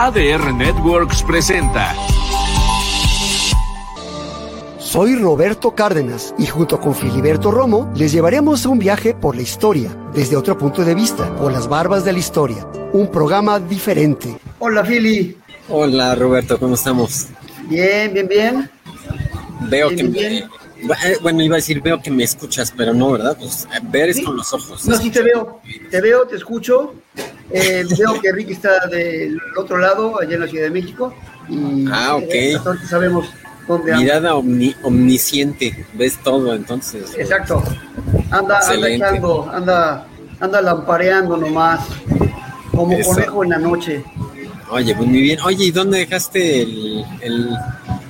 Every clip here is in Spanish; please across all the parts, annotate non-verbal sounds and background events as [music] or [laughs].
ADR Networks presenta. Soy Roberto Cárdenas y junto con Filiberto Romo les llevaremos a un viaje por la historia, desde otro punto de vista, por las barbas de la historia. Un programa diferente. Hola Fili. Hola Roberto, ¿cómo estamos? Bien, bien, bien. Veo que me... Bueno, iba a decir, veo que me escuchas, pero no, ¿verdad? Pues ver es con los ojos. No, sí te veo. Te veo, te escucho. Eh, veo que Ricky está del otro lado, allá en la Ciudad de México. Y, ah, ok. Eh, sabemos dónde anda. Mirada omnisciente, ves todo entonces. Exacto. Anda, anda echando, anda, anda lampareando nomás, como conejo en la noche. Oye, pues muy bien. Oye, ¿y dónde dejaste el, el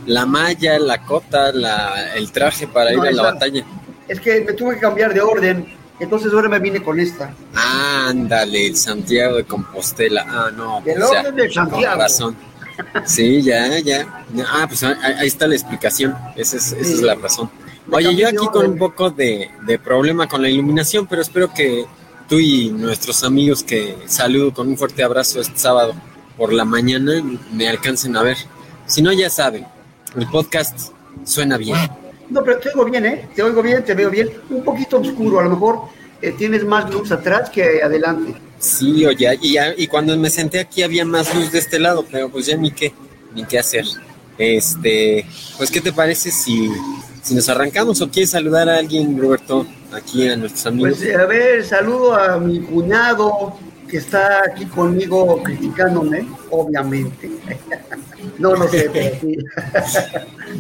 la malla, la cota, la, el traje para ir a la batalla? Es que me tuve que cambiar de orden entonces ahora me vine con esta. Ándale, Santiago de Compostela. Ah, no. Pues, el orden de Santiago. Con razón. Sí, ya, ya. Ah, pues ahí está la explicación. Esa es, esa es la razón. Oye, yo aquí con un poco de, de, problema con la iluminación, pero espero que tú y nuestros amigos que saludo con un fuerte abrazo este sábado por la mañana me alcancen a ver. Si no, ya saben, el podcast suena bien. No, pero te oigo bien, ¿eh? Te oigo bien, te veo bien. Un poquito oscuro, a lo mejor eh, tienes más luz atrás que adelante. Sí, oye, y, y cuando me senté aquí había más luz de este lado, pero pues ya ni qué, ni qué hacer. Este, pues, ¿qué te parece si, si nos arrancamos o quieres saludar a alguien, Roberto, aquí a nuestros amigos? Pues, a ver, saludo a mi cuñado que está aquí conmigo criticándome, obviamente. [laughs] No, no sé, [laughs]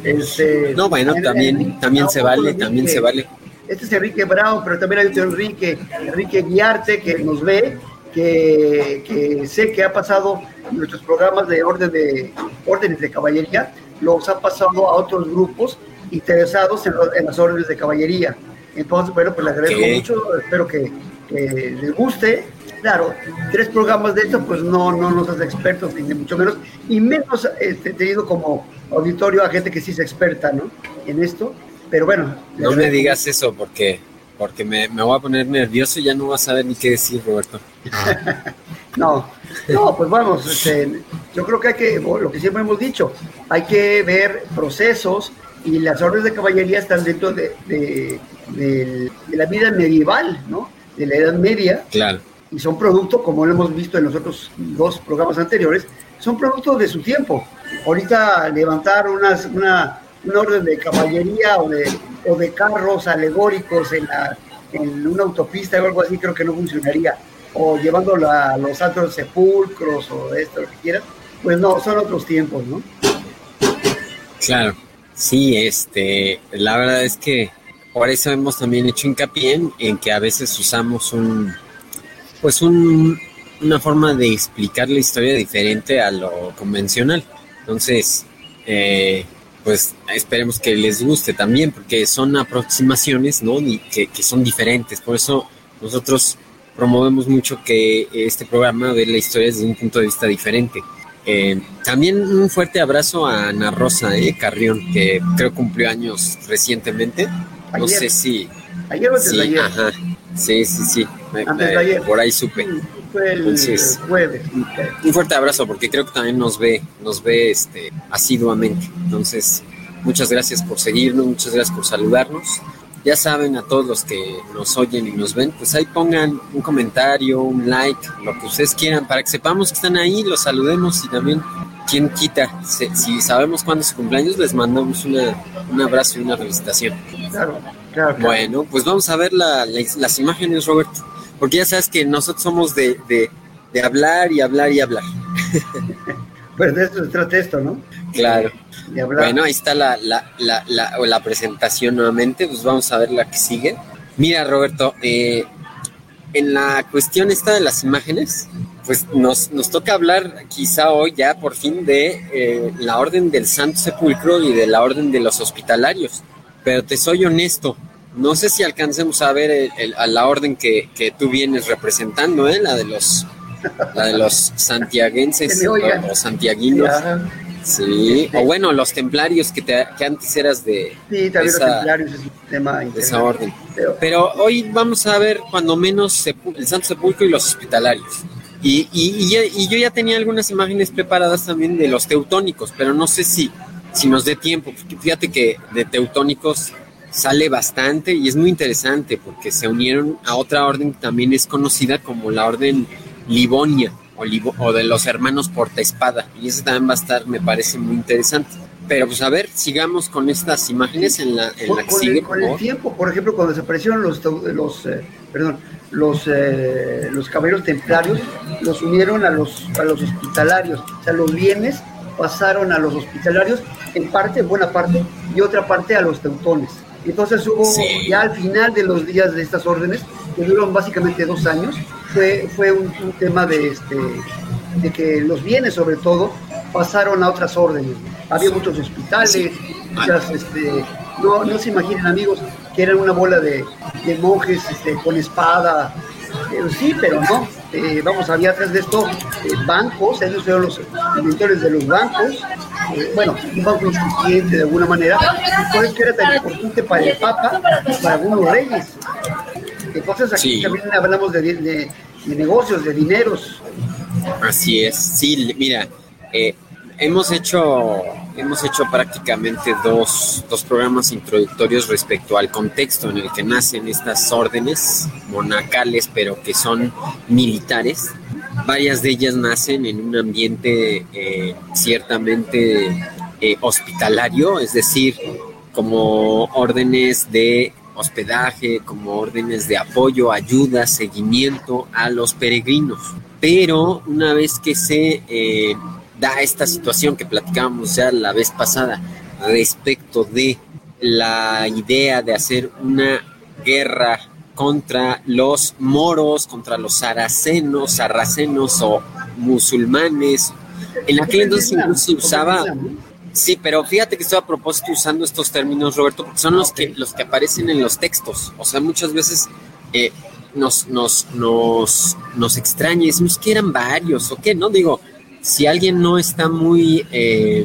este, no, bueno, también, también se vale, también se vale. Este es Enrique Brown, pero también hay otro Enrique, Enrique Guiarte, que nos ve, que, que sé que ha pasado nuestros programas de orden de órdenes de caballería, los ha pasado a otros grupos interesados en, las órdenes de caballería. Entonces, bueno, pues le agradezco mucho, espero que, que les guste Claro, tres programas de esto, pues no, no nos hace expertos, ni mucho menos, y menos este, tenido como auditorio a gente que sí es experta, ¿no? En esto, pero bueno. No me digas eso porque, porque me, me, voy a poner nervioso y ya no vas a saber ni qué decir, Roberto. [laughs] no, no, pues vamos, este, yo creo que hay que, lo que siempre hemos dicho, hay que ver procesos y las órdenes de caballería están dentro de, de, de la vida medieval, ¿no? De la Edad Media. Claro y son producto, como lo hemos visto en los otros dos programas anteriores, son productos de su tiempo. Ahorita levantar unas, una, orden de caballería o de, o de carros alegóricos en, la, en una autopista o algo así creo que no funcionaría. O llevándolo a los altos sepulcros o esto, lo que quieras. Pues no, son otros tiempos, ¿no? Claro, sí, este, la verdad es que por eso hemos también hecho hincapié en que a veces usamos un, pues un, una forma de explicar la historia diferente a lo convencional. Entonces, eh, pues esperemos que les guste también, porque son aproximaciones, ¿no? Y que, que, son diferentes. Por eso nosotros promovemos mucho que este programa ve la historia desde un punto de vista diferente. Eh, también un fuerte abrazo a Ana Rosa eh, Carrión, que creo cumplió años recientemente. No sé si. Ayer o sí, ayer. Ajá. Sí, sí, sí. Por ahí supe. El jueves. Un fuerte abrazo porque creo que también nos ve, nos ve este asiduamente. Entonces, muchas gracias por seguirnos, muchas gracias por saludarnos. Ya saben a todos los que nos oyen y nos ven, pues ahí pongan un comentario, un like, lo que ustedes quieran, para que sepamos que están ahí, los saludemos y también, quien quita, si, sabemos cuándo es su cumpleaños, les mandamos un abrazo y una felicitación. Claro. Bueno, pues vamos a ver las imágenes, Roberto, porque ya sabes que nosotros somos de, hablar y hablar y hablar. [laughs] pues de eso se trata esto, ¿no? Claro. Bueno, ahí está la, la, la, la, presentación nuevamente, pues vamos a ver la que sigue. Mira, Roberto, eh, en la cuestión esta de las imágenes, pues nos, nos toca hablar quizá hoy ya por fin de eh, la Orden del Santo Sepulcro y de la Orden de los Hospitalarios. Pero te soy honesto, no sé si alcancemos a ver a la orden que, tú vienes representando, ¿eh? la de los la de los santiaguenses [laughs] o, santiaguinos. Sí, o bueno, los templarios que, te, que antes eras de, sí, también esa, los templarios es un tema de esa orden. Pero, hoy vamos a ver cuando menos el Santo Sepulcro y los hospitalarios. Y, y, yo ya tenía algunas imágenes preparadas también de los teutónicos, pero no sé si, si nos dé tiempo. Fíjate que de teutónicos sale bastante y es muy interesante porque se unieron a otra orden que también es conocida como la orden Livonia o, o de los hermanos Portaespada. Y ese también va a estar, me parece muy interesante. Pero pues a ver, sigamos con estas imágenes en la, en la que sigue. con el tiempo, por ejemplo, cuando desaparecieron los, los eh, perdón, los, eh, los caballeros templarios, los unieron a los, a los hospitalarios. O sea, los bienes pasaron a los hospitalarios, en parte, en buena parte, y otra parte a los teutones. Entonces hubo ya al final de los días de estas órdenes, que duraron básicamente dos años, fue, fue un, tema de, este, de que los bienes sobre todo pasaron a otras órdenes. Había muchos hospitales, muchas, este, no, no se imaginen amigos que eran una bola de, monjes este, con espada, sí, pero no. Eh, vamos, había atrás de esto eh, bancos, ellos fueron los inventores de los bancos, bueno, un banco insuficiente de alguna manera, y por eso era tan importante para el Papa y para algunos reyes. Entonces aquí también hablamos de, de, negocios, de dineros. Así es, sí, mira, eh, hemos hecho hemos hecho prácticamente dos, dos, programas introductorios respecto al contexto en el que nacen estas órdenes monacales, pero que son militares. Varias de ellas nacen en un ambiente eh, ciertamente eh, hospitalario, es decir, como órdenes de hospedaje, como órdenes de apoyo, ayuda, seguimiento a los peregrinos. Pero una vez que se eh, da esta situación que platicábamos ya la vez pasada respecto de la idea de hacer una guerra contra los moros, contra los saracenos, sarracenos o musulmanes. En aquel entonces incluso se usaba, sí, pero fíjate que estoy a propósito usando estos términos, Roberto, porque son los que los que aparecen en los textos. O sea, muchas veces eh, nos, nos, nos, nos extraña decimos que eran varios, ¿o qué? No digo, si alguien no está muy eh,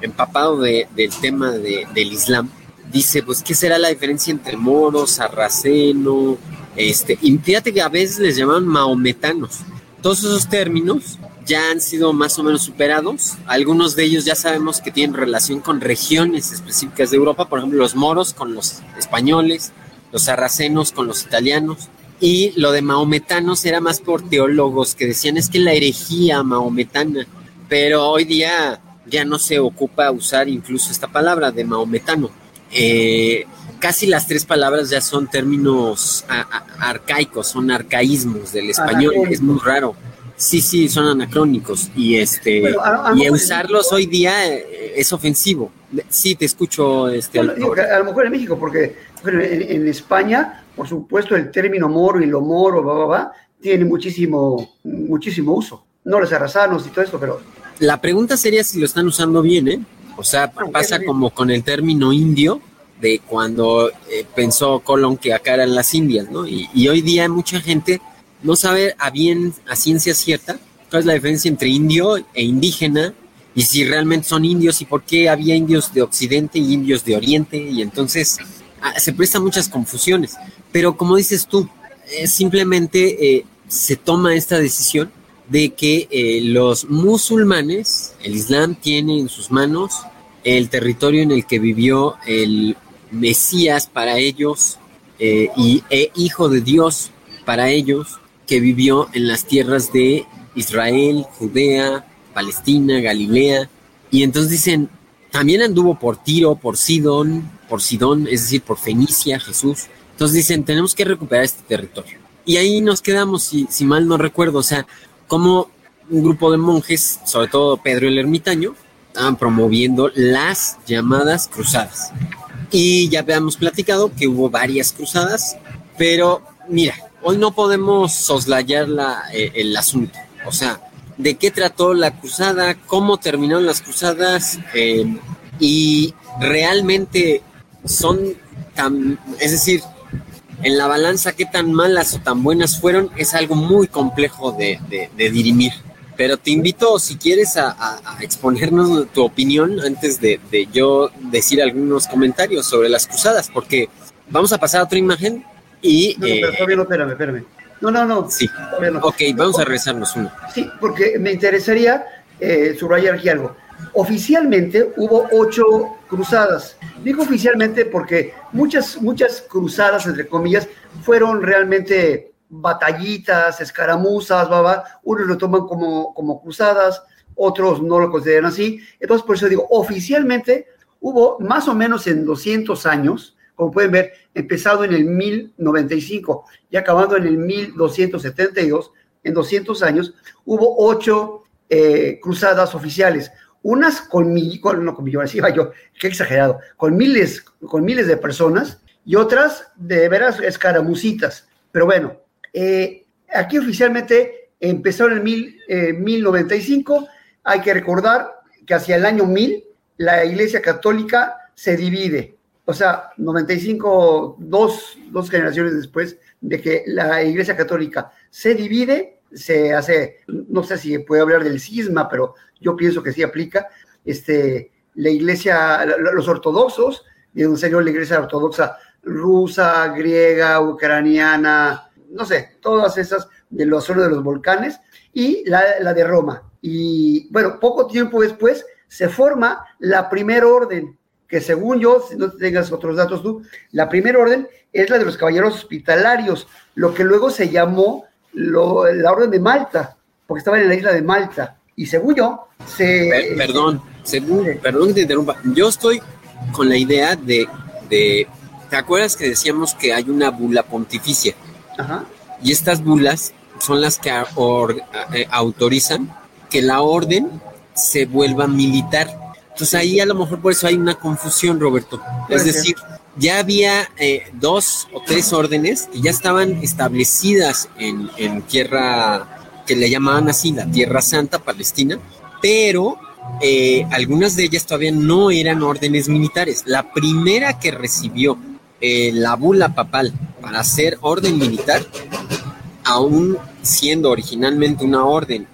empapado del tema del Islam, dice, pues, ¿qué será la diferencia entre moro, sarraceno? Este, y fíjate que a veces les llaman maometanos. Todos esos términos ya han sido más o menos superados. Algunos de ellos ya sabemos que tienen relación con regiones específicas de Europa, por ejemplo, los moros con los españoles, los sarracenos con los italianos, y lo de maometanos era más por teólogos que decían es que la herejía maometana, pero hoy día ya no se ocupa usar incluso esta palabra de maometano. Eh, casi las tres palabras ya son términos arcaicos, son arcaísmos del español, es muy raro. Sí, sí, son anacrónicos y este y usarlos hoy día eh, es ofensivo. Sí, te escucho. Este, a lo mejor en México, porque en, España, por supuesto, el término moro y lo moro, va, va, va, tiene muchísimo, muchísimo uso. No los arrasanos y todo esto, pero... La pregunta sería si lo están usando bien, ¿eh? O sea, pasa como con el término indio, de cuando eh, pensó Colón que acá eran las indias, ¿no? Y, y, hoy día mucha gente no sabe a bien, a ciencia cierta, cuál es la diferencia entre indio e indígena, y si realmente son indios y por qué había indios de Occidente y indios de Oriente, y entonces se prestan muchas confusiones, pero como dices tú, simplemente eh, se toma esta decisión de que eh, los musulmanes, el Islam tiene en sus manos el territorio en el que vivió el Mesías para ellos eh, y e hijo de Dios para ellos, que vivió en las tierras de Israel, Judea, Palestina, Galilea. Y entonces dicen, también anduvo por Tiro, por Sidón, por Sidón, es decir, por Fenicia, Jesús. Entonces dicen, tenemos que recuperar este territorio. Y ahí nos quedamos, si, si mal no recuerdo, o sea, como un grupo de monjes, sobre todo Pedro el Ermitaño, estaban promoviendo las llamadas cruzadas. Y ya habíamos platicado que hubo varias cruzadas, pero mira, hoy no podemos soslayar la, eh, el asunto. O sea, de qué trató la cruzada, cómo terminaron las cruzadas eh, y realmente son tan, es decir, en la balanza qué tan malas o tan buenas fueron es algo muy complejo de, dirimir. Pero te invito, si quieres, a, exponernos tu opinión antes de, yo decir algunos comentarios sobre las cruzadas, porque vamos a pasar a otra imagen y... No, pero eh, espérame, espérame. No, no, no. Sí. Ok, vamos a rezarnos uno. Sí, porque me interesaría eh, subrayar aquí algo. Oficialmente hubo ocho cruzadas. Digo oficialmente porque muchas, muchas cruzadas, entre comillas, fueron realmente batallitas, escaramuzas, baba. Unos lo toman como, como cruzadas, otros no lo consideran así. Entonces, por eso digo, oficialmente hubo más o menos en 200 años, como pueden ver, empezado en el 1095 y acabando en el 1272, en 200 años, hubo ocho eh, cruzadas oficiales, unas con, con, no con millones, [laughs] iba yo, qué exagerado, con miles, con miles de personas y otras de veras escaramucitas. Pero bueno, eh, aquí oficialmente empezó en mil, 1095, eh, hay que recordar que hacia el año 1000 la Iglesia Católica se divide, o sea, 95, dos, dos generaciones después de que la Iglesia Católica se divide, se hace, no sé si puede hablar del cisma, pero yo pienso que sí aplica, este, la iglesia, los ortodoxos, de un señor la iglesia ortodoxa rusa, griega, ucraniana, no sé, todas esas de la zona de los volcanes, y la, de Roma. Y bueno, poco tiempo después se forma la primera orden, que según yo, si no tengas otros datos tú, la primera orden es la de los caballeros hospitalarios, lo que luego se llamó la orden de Malta, porque estaba en la isla de Malta. Y según yo, se... perdón, según, perdón que te interrumpa. Yo estoy con la idea de, de... ¿Te acuerdas que decíamos que hay una bula pontificia? Ajá. Y estas bulas son las que eh, autorizan que la orden se vuelva militar. Entonces ahí a lo mejor por eso hay una confusión, Roberto. Es decir, ya había eh, dos o tres órdenes que ya estaban establecidas en, tierra que le llamaban así, la Tierra Santa Palestina, pero eh, algunas de ellas todavía no eran órdenes militares. La primera que recibió eh, la bula papal para ser orden militar, aún siendo originalmente una orden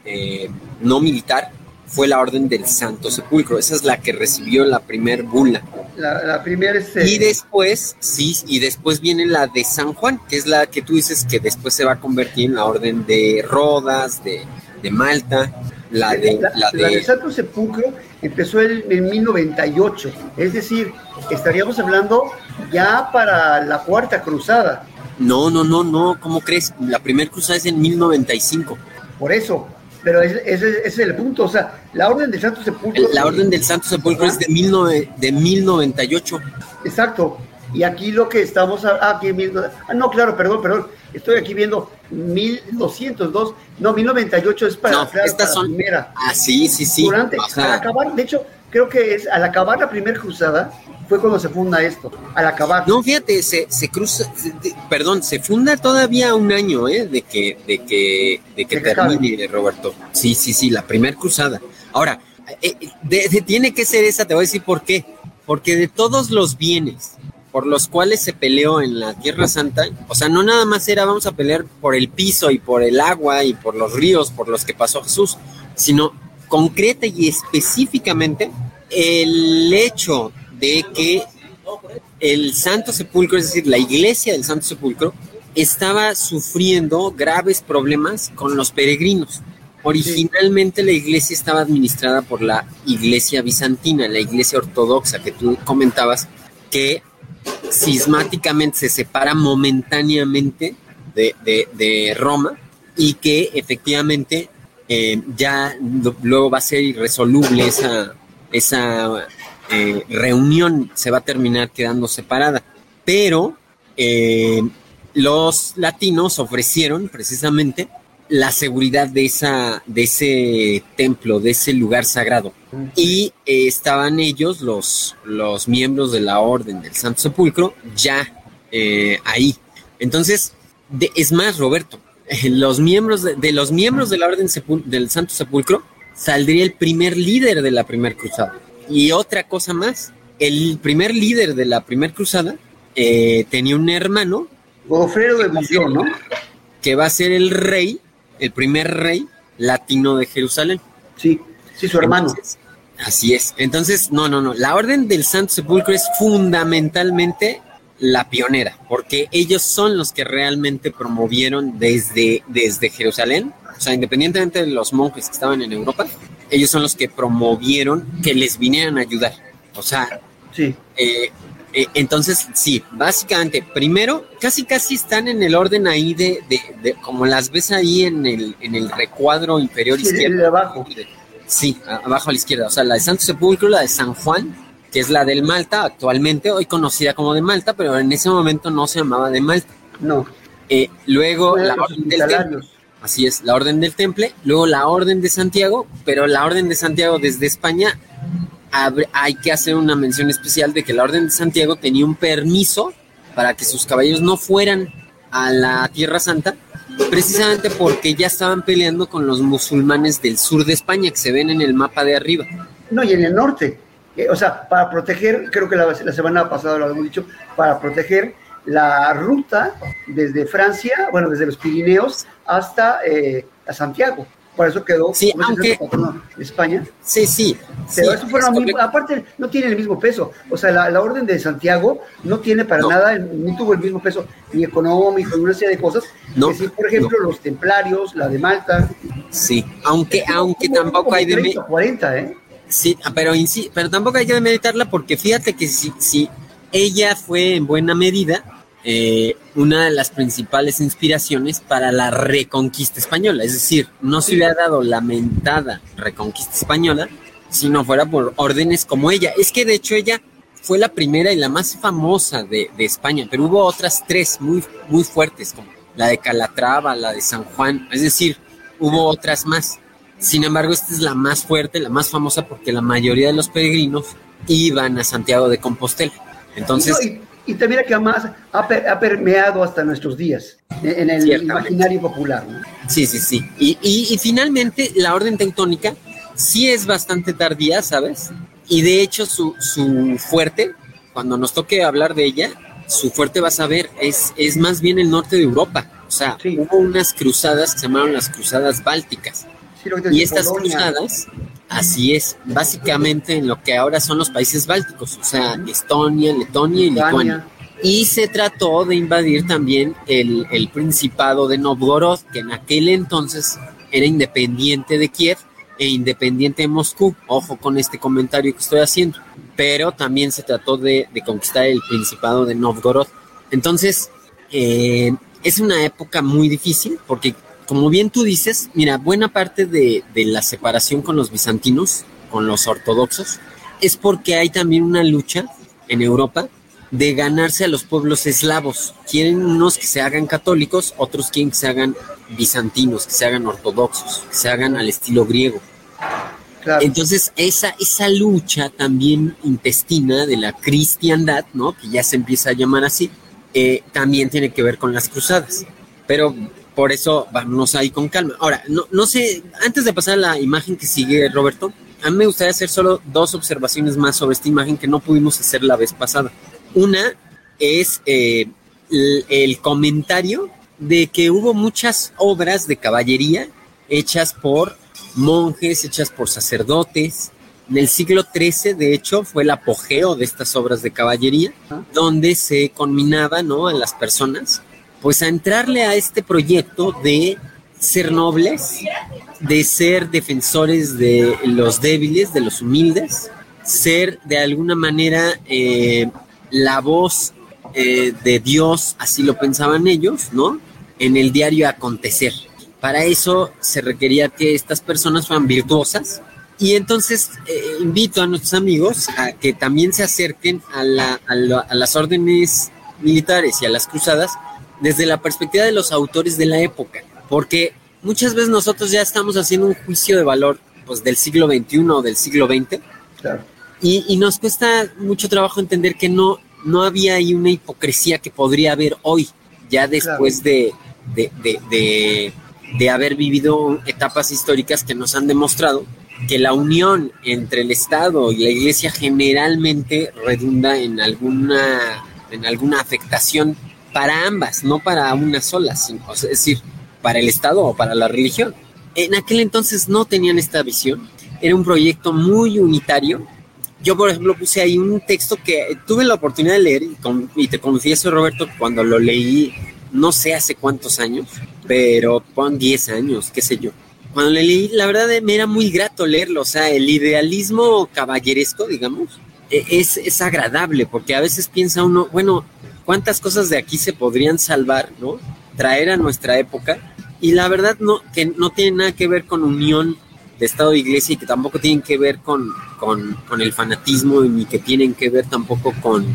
no militar, fue la orden del Santo Sepulcro. Esa es la que recibió la primer bula. La, primera es... Eh, y después, sí, y después viene la de San Juan, que es la que tú dices que después se va a convertir en la orden de Rodas, de, Malta. La de, la, de... Santo Sepulcro empezó en, en 1098, es decir, estaríamos hablando ya para la cuarta cruzada. No, no, no, no, ¿cómo crees? La primera cruzada es en 1095. Por eso, pero ese, es el punto, o sea, la Orden del Santo Sepulcro. La Orden del Santo Sepulcro es de, mil de 1098. Exacto, y aquí lo que estamos, ah, aquí, ah, no, claro, perdón, perdón, estoy aquí viendo 1202, no, 1098 es para, no, estas son, la primera. Ah, sí, sí, sí. Durante, al acabar, de hecho, creo que es al acabar la primera cruzada, fue cuando se funda esto, al acabar. No, fíjate, se, se cruza, perdón, se funda todavía un año, ¿eh? De que, de que, de que termine, Roberto. Sí, sí, sí, la primera cruzada. Ahora, eh, tiene que ser esa, te voy a decir por qué. Porque de todos los bienes por los cuales se peleó en la Tierra Santa, o sea, no nada más era vamos a pelear por el piso y por el agua y por los ríos por los que pasó Jesús, sino concreta y específicamente el hecho de que el Santo Sepulcro, es decir, la iglesia del Santo Sepulcro, estaba sufriendo graves problemas con los peregrinos. Originalmente la iglesia estaba administrada por la iglesia bizantina, la iglesia ortodoxa que tú comentabas, que sismáticamente se separa momentáneamente de, Roma y que efectivamente eh, ya luego va a ser irresoluble esa, esa eh, reunión se va a terminar quedando separada. Pero eh, los latinos ofrecieron precisamente la seguridad de, esa, de ese templo, de ese lugar sagrado. Y eh, estaban ellos, los, los miembros de la Orden del Santo Sepulcro, ya ahí. Entonces, es más, Roberto, los miembros de, los miembros de la Orden del Santo Sepulcro saldría el primer líder de la primera cruzada. Y otra cosa más, el primer líder de la primera cruzada eh, tenía un hermano. Godofredo de Bución, ¿no? Que va a ser el rey, el primer rey latino de Jerusalén. Sí, sí, su hermano. así es. Entonces, no, no, no. La orden del Santo Sepulcro es fundamentalmente la pionera, porque ellos son los que realmente promovieron desde, desde Jerusalén, o sea, independientemente de los monjes que estaban en Europa, ellos son los que promovieron que les vinieran a ayudar. O sea, Sí. eh, eh, entonces, sí, básicamente, primero, casi casi están en el orden ahí de, de, de- como las ves ahí en el, en el recuadro inferior Sí, izquierdo. de abajo. Sí, abajo a la izquierda. O sea, la de Santo Sepulcro, la de San Juan, que es la del Malta, actualmente, hoy conocida como de Malta, pero en ese momento no se llamaba de Malta. No. Eh, luego, la Orden del. Así es, la Orden del Temple, luego la Orden de Santiago, pero la Orden de Santiago desde España hay que hacer una mención especial de que la Orden de Santiago tenía un permiso para que sus caballeros no fueran a la Tierra Santa, precisamente porque ya estaban peleando con los musulmanes del sur de España que se ven en el mapa de arriba. No, y en el norte. Eh, o sea, para proteger, creo que la, la semana pasada lo habíamos dicho, para proteger la ruta desde Francia, bueno, desde los Pirineos hasta eh, a Santiago. Por eso quedó Sí, aunque- España. Sí, sí. Pero sí, eso muy- aparte, no tiene el mismo peso. O sea, la, la orden de Santiago no tiene para No. nada, ni tuvo el mismo peso ni económico, ni una serie de cosas. No, Que sí, por ejemplo, los templarios, la de Malta. Sí, aunque, aunque tampoco hay de... 30, 40, ¿eh? Sí, pero, insi- pero tampoco hay que meditarla porque fíjate que si, si ella fue en buena medida eh, una de las principales inspiraciones para la reconquista española. Es decir, no se hubiera dado lamentada reconquista española si no fuera por órdenes como ella. Es que de hecho ella fue la primera y la más famosa de, España, pero hubo otras tres muy, muy fuertes, como la de Calatrava, la de San Juan. Es decir, hubo otras más. Sin embargo, esta es la más fuerte, la más famosa, porque la mayoría de los peregrinos iban a Santiago de Compostela. Entonces, y también que además ha, per- ha permeado hasta nuestros días en, en el imaginario popular. ¿no? sí, sí, sí. Y, y- y finalmente, la orden teutónica sí es bastante tardía, ¿sabes? Y de hecho, su, su fuerte, cuando nos toque hablar de ella, su fuerte, vas a ver, es, es más bien el norte de Europa. O sea, Sí. hubo unas cruzadas que se llamaron las cruzadas bálticas. Sí, Y estas Polonia. cruzadas, así es, básicamente en lo que ahora son los países bálticos, o sea, Estonia, Letonia y Lituania. Y se trató de invadir también el, el Principado de Novgorod, que en aquel entonces era independiente de Kiev e independiente de Moscú. Ojo con este comentario que estoy haciendo. Pero también se trató de, de conquistar el Principado de Novgorod. Entonces, eh, es una época muy difícil porque, como bien tú dices, mira, buena parte de, de la separación con los bizantinos, con los ortodoxos, es porque hay también una lucha en Europa de ganarse a los pueblos eslavos. Quieren unos que se hagan católicos, otros quieren que se hagan bizantinos, que se hagan ortodoxos, que se hagan al estilo griego. Claro. Entonces, esa, esa lucha también intestina de la cristiandad, ¿no? Que ya se empieza a llamar así, eh, también tiene que ver con las cruzadas. Pero por eso vámonos ahí con calma. Ahora, no, no sé, antes de pasar a la imagen que sigue, Roberto, a mí me gustaría hacer solo dos observaciones más sobre esta imagen que no pudimos hacer la vez pasada. Una es eh, el, comentario de que hubo muchas obras de caballería hechas por monjes, hechas por sacerdotes. En el siglo XIII, de hecho, fue el apogeo de estas obras de caballería, donde se conminaba ¿no? a las personas pues a entrarle a este proyecto de ser nobles, de ser defensores de los débiles, de los humildes, ser de alguna manera eh, la voz eh, de Dios, así lo pensaban ellos, ¿no? En el diario acontecer. Para eso se requería que estas personas fueran virtuosas. Y entonces eh, invito a nuestros amigos a que también se acerquen a, la, a, la, a las órdenes militares y a las cruzadas desde la perspectiva de los autores de la época, porque muchas veces nosotros ya estamos haciendo un juicio de valor pues, del siglo XXI o del siglo XX, Claro. y, y nos cuesta mucho trabajo entender que no, no había ahí una hipocresía que podría haber hoy, ya después de, de, de, de, de haber vivido etapas históricas que nos han demostrado que la unión entre el Estado y la Iglesia generalmente redunda en alguna, en alguna afectación para ambas, no para una sola, sino, es decir, para el Estado o para la religión. En aquel entonces no tenían esta visión, era un proyecto muy unitario yo, por ejemplo, puse ahí un texto que tuve la oportunidad de leer y, te confieso, Roberto, cuando lo leí, no sé hace cuántos años, pero pon 10 años, qué sé yo. Cuando leí, la verdad me era muy grato leerlo, o sea, el idealismo caballeresco, digamos, e, es, es agradable, porque a veces piensa uno, bueno, ¿cuántas cosas de aquí se podrían salvar, no? Traer a nuestra época. Y la verdad no, que no tiene nada que ver con unión de Estado e Iglesia y que tampoco tienen que ver con, con, el fanatismo ni que tienen que ver tampoco con,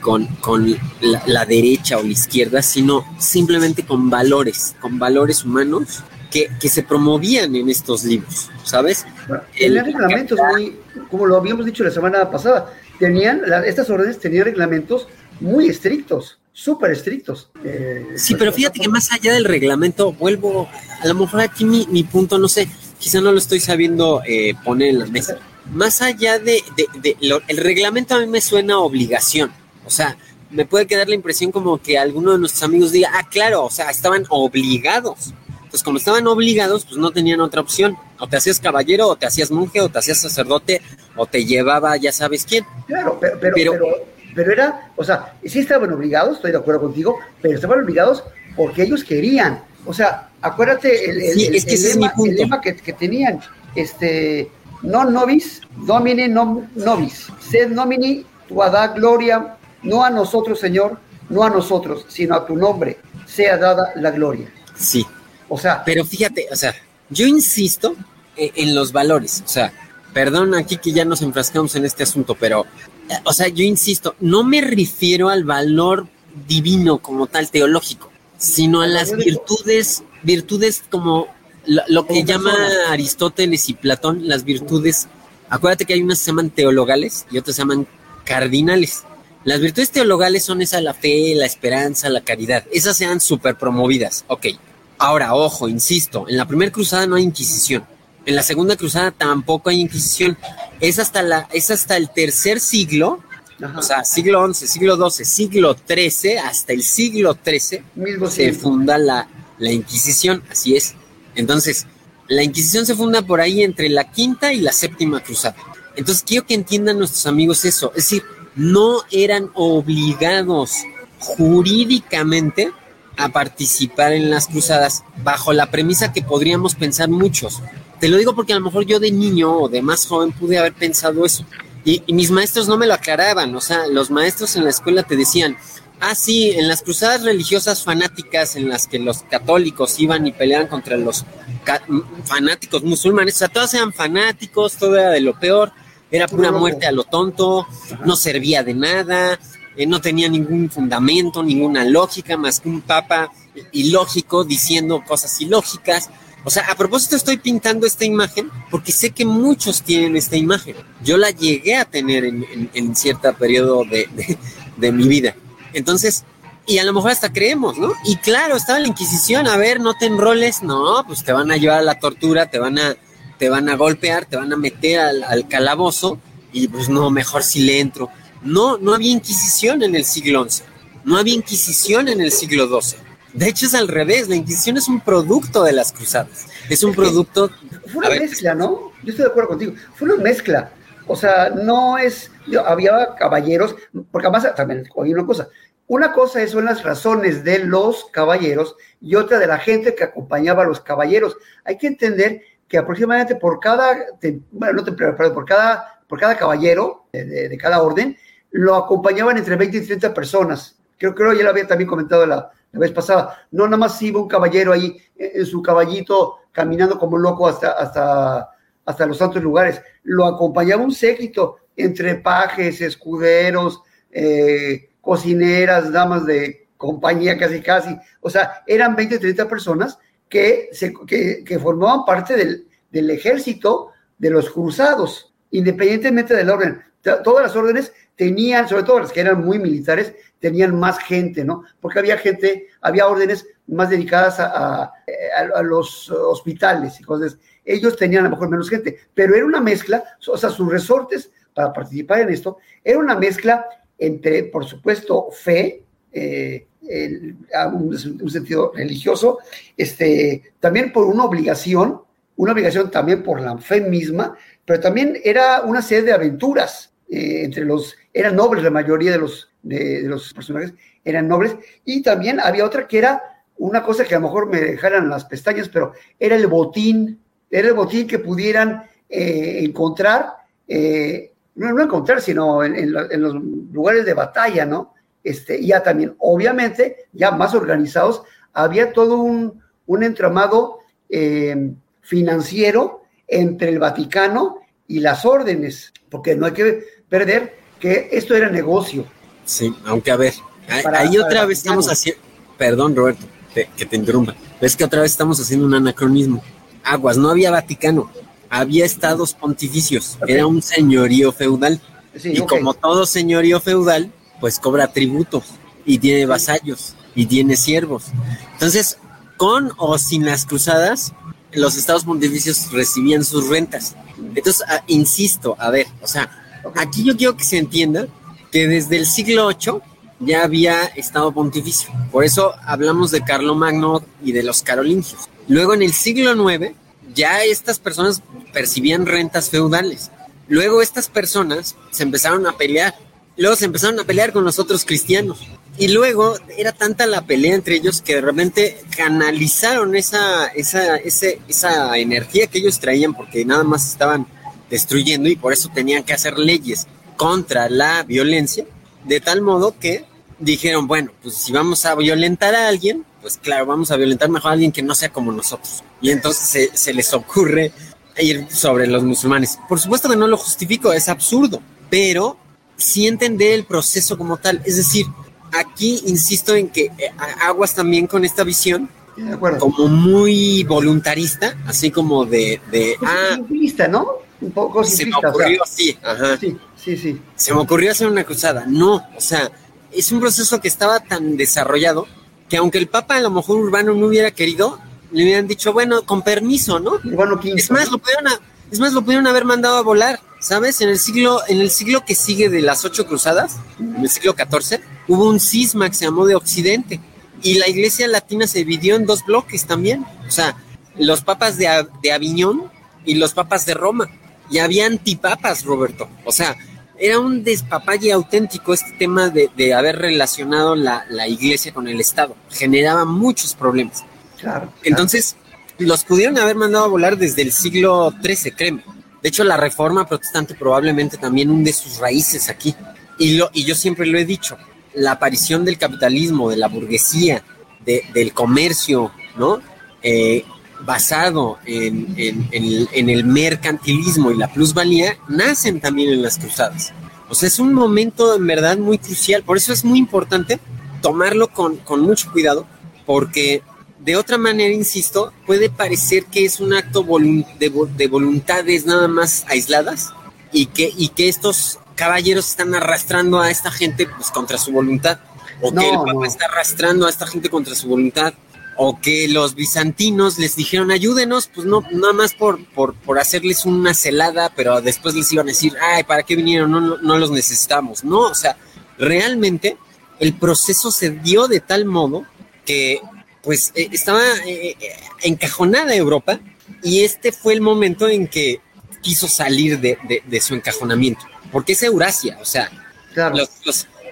con, con la, derecha o la izquierda, sino simplemente con valores, con valores humanos que, que se promovían en estos libros, ¿sabes? El, reglamentos, muy, como lo habíamos dicho la semana pasada, tenían, estas órdenes tenían reglamentos muy estrictos súper estrictos. Eh, sí, pero fíjate que más allá del reglamento, vuelvo, a lo mejor aquí mi, mi punto, no sé, quizá no lo estoy sabiendo eh, poner en la mesa. Más allá de, el reglamento a mí me suena obligación. O sea, me puede quedar la impresión como que alguno de nuestros amigos diga, ah, claro, o sea, estaban obligados. Entonces, como estaban obligados, pues no tenían otra opción. O te hacías caballero, o te hacías monje, o te hacías sacerdote, o te llevaba ya sabes quién. Claro, pero, pero, pero, era, o sea, sí estaban obligados, estoy de acuerdo contigo, pero estaban obligados porque ellos querían. O sea, acuérdate el, lema, que, tenían, este, no nobis, domine no nobis, sed nomini da gloria, no a nosotros, Señor, no a nosotros, sino a tu nombre, sea dada la gloria. Sí. O sea, pero fíjate, o sea, yo insisto en, en los valores, o sea, perdón aquí que ya nos enfrascamos en este asunto, pero, o sea, yo insisto, no me refiero al valor divino como tal, teológico, sino a las virtudes virtudes como lo, que llama Aristóteles y Platón, las virtudes, acuérdate que hay unas que se llaman teologales y otras se llaman cardinales. Las virtudes teologales son esa la fe, la esperanza, la caridad. Esas sean súper promovidas. Ok. Ahora, ojo, insisto, en la primera cruzada no hay Inquisición. En la segunda cruzada tampoco hay Inquisición. Es hasta, la, es hasta el tercer siglo, o sea, siglo XI, siglo XII, siglo XIII, hasta el siglo XIII, se funda la, la Inquisición, así es. Entonces, la Inquisición se funda por ahí entre la quinta y la séptima cruzada. Entonces, quiero que entiendan nuestros amigos eso. Es decir, no eran obligados jurídicamente a participar en las cruzadas bajo la premisa que podríamos pensar muchos. Te lo digo porque a lo mejor yo de niño o de más joven pude haber pensado eso. Y, y mis maestros no me lo aclaraban. O sea, los maestros en la escuela te decían, Ah, sí, en las cruzadas religiosas fanáticas en las que los católicos iban y peleaban contra los fanáticos musulmanes, o sea, todos eran fanáticos, todo era de lo peor, era pura muerte a lo tonto, no servía de nada, eh, no tenía ningún fundamento, ninguna lógica, más que un papa ilógico diciendo cosas ilógicas. O sea, a propósito estoy pintando esta imagen porque sé que muchos tienen esta imagen. Yo la llegué a tener en, cierto periodo de, de mi vida. Entonces, y a lo mejor hasta creemos, ¿no? Y claro, estaba la Inquisición, a ver, no te enroles, no, pues te van a llevar a la tortura, te van a, te van a golpear, te van a meter al, calabozo, y pues no, mejor si le entro. No, no había Inquisición en el siglo XI, no había Inquisición en el siglo XII. De hecho es al revés, la Inquisición es un producto de las cruzadas, es un producto... Fue una mezcla, ¿no? Yo estoy de acuerdo contigo, fue una mezcla. O sea, no es, había caballeros, porque además también oí una cosa, una cosa son las razones de los caballeros y otra de la gente que acompañaba a los caballeros. Hay que entender que aproximadamente por cada, bueno, no por cada, por cada caballero de, cada orden, lo acompañaban entre 20 y 30 personas. Creo, que ya lo había también comentado la, la vez pasada. No nada más iba un caballero ahí en su caballito caminando como loco hasta, hasta, hasta los santos lugares. Lo acompañaba un séquito entre pajes, escuderos, eh, cocineras, damas de compañía casi casi. O sea, eran 20, 30 personas que, se, que, formaban parte del, del, ejército de los cruzados, independientemente del orden. Todas las órdenes tenían, sobre todo las que eran muy militares, tenían más gente, ¿no? Porque había gente, había órdenes más dedicadas a, a, los hospitales y cosas. Ellos tenían a lo mejor menos gente, pero era una mezcla, o sea, sus resortes para participar en esto, era una mezcla entre, por supuesto, fe, eh, un, sentido religioso, este, también por una obligación, una obligación también por la fe misma, pero también era una serie de aventuras. Eh, entre los, eran nobles la mayoría de los, de, los personajes, eran nobles, y también había otra que era una cosa que a lo mejor me dejaran las pestañas, pero era el botín, era el botín que pudieran eh, encontrar, eh, no, no, encontrar, sino en, los lugares de batalla, ¿no? Este, ya también, obviamente, ya más organizados, había todo un, un entramado financiero entre el Vaticano y las órdenes, porque no hay que perder que esto era negocio. Sí, aunque a ver, ahí otra vez estamos haciendo, perdón Roberto, que te interrumpa, ves que otra vez estamos haciendo un anacronismo. Aguas, no había Vaticano, había estados pontificios, era un señorío feudal. y como todo señorío feudal, pues cobra tributos y tiene vasallos y tiene siervos. Entonces, con o sin las cruzadas, los estados pontificios recibían sus rentas. Entonces, insisto, a ver, o sea, aquí yo quiero que se entienda que desde el siglo VIII ya había estado pontificio. Por eso hablamos de Magno y de los carolingios. Luego en el siglo IX ya estas personas percibían rentas feudales. Luego estas personas se empezaron a pelear. Luego se empezaron a pelear con los otros cristianos. Y luego era tanta la pelea entre ellos que de repente canalizaron esa, esa, esa energía que ellos traían porque nada más estaban destruyendo y por eso tenían que hacer leyes contra la violencia, de tal modo que dijeron, bueno, pues si vamos a violentar a alguien, pues claro, vamos a violentar mejor a alguien que no sea como nosotros. Y entonces se, se les ocurre ir sobre los musulmanes. Por supuesto que no lo justifico, es absurdo, pero sí entender el proceso como tal. Es decir, aquí insisto en que eh, Aguas también con esta visión como muy voluntarista, así como de... de pues ah, ¿no? Un poco simplista. Se me ocurrió, sí, ajá. Sí, sí, sí. Se me ocurrió hacer una cruzada. No, o sea, es un proceso que estaba tan desarrollado que aunque el Papa a lo mejor Urbano no hubiera querido, le hubieran dicho, bueno, con permiso, ¿no? Urbano Es más, lo pudieron, es más, lo pudieron haber mandado a volar, ¿sabes? En el siglo, en el siglo que sigue de las ocho cruzadas, en el siglo XIV, hubo un cisma que se llamó de Occidente y la iglesia latina se dividió en dos bloques también. O sea, los papas de, de Aviñón y los papas de Roma. Y había antipapas, Roberto. O sea, era un despapalle auténtico este tema de, haber relacionado la, iglesia con el Estado. Generaba muchos problemas. Claro, Entonces, los pudieron haber mandado a volar desde el siglo XIII, créeme. De hecho, la reforma protestante probablemente también hunde sus raíces aquí. Y, lo, y yo siempre lo he dicho, la aparición del capitalismo, de la burguesía, del comercio, ¿no? Eh, basado en, el mercantilismo y la plusvalía, nacen también en las cruzadas. O sea, es un momento en verdad muy crucial. Por eso es muy importante tomarlo con, mucho cuidado, porque de otra manera, insisto, puede parecer que es un acto de, de voluntades nada más aisladas y que, y que estos caballeros están arrastrando a esta gente pues, contra su voluntad, o que el Papa está arrastrando a esta gente contra su voluntad, o que los bizantinos les dijeron ayúdenos, pues no, nada más por, por, por hacerles una celada, pero después les iban a decir, ay, ¿para qué vinieron? No, no, los necesitamos. No, o sea, realmente el proceso se dio de tal modo que pues eh, estaba eh, eh, encajonada Europa y este fue el momento en que quiso salir de, de su encajonamiento porque es Eurasia, o sea, claro.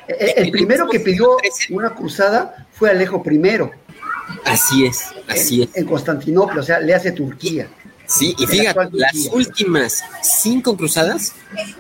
el, primero que pidió una cruzada fue Alejo I. Así es, así es. En Constantinopla, o sea, le hace Turquía. Sí, y fíjate, las últimas cinco cruzadas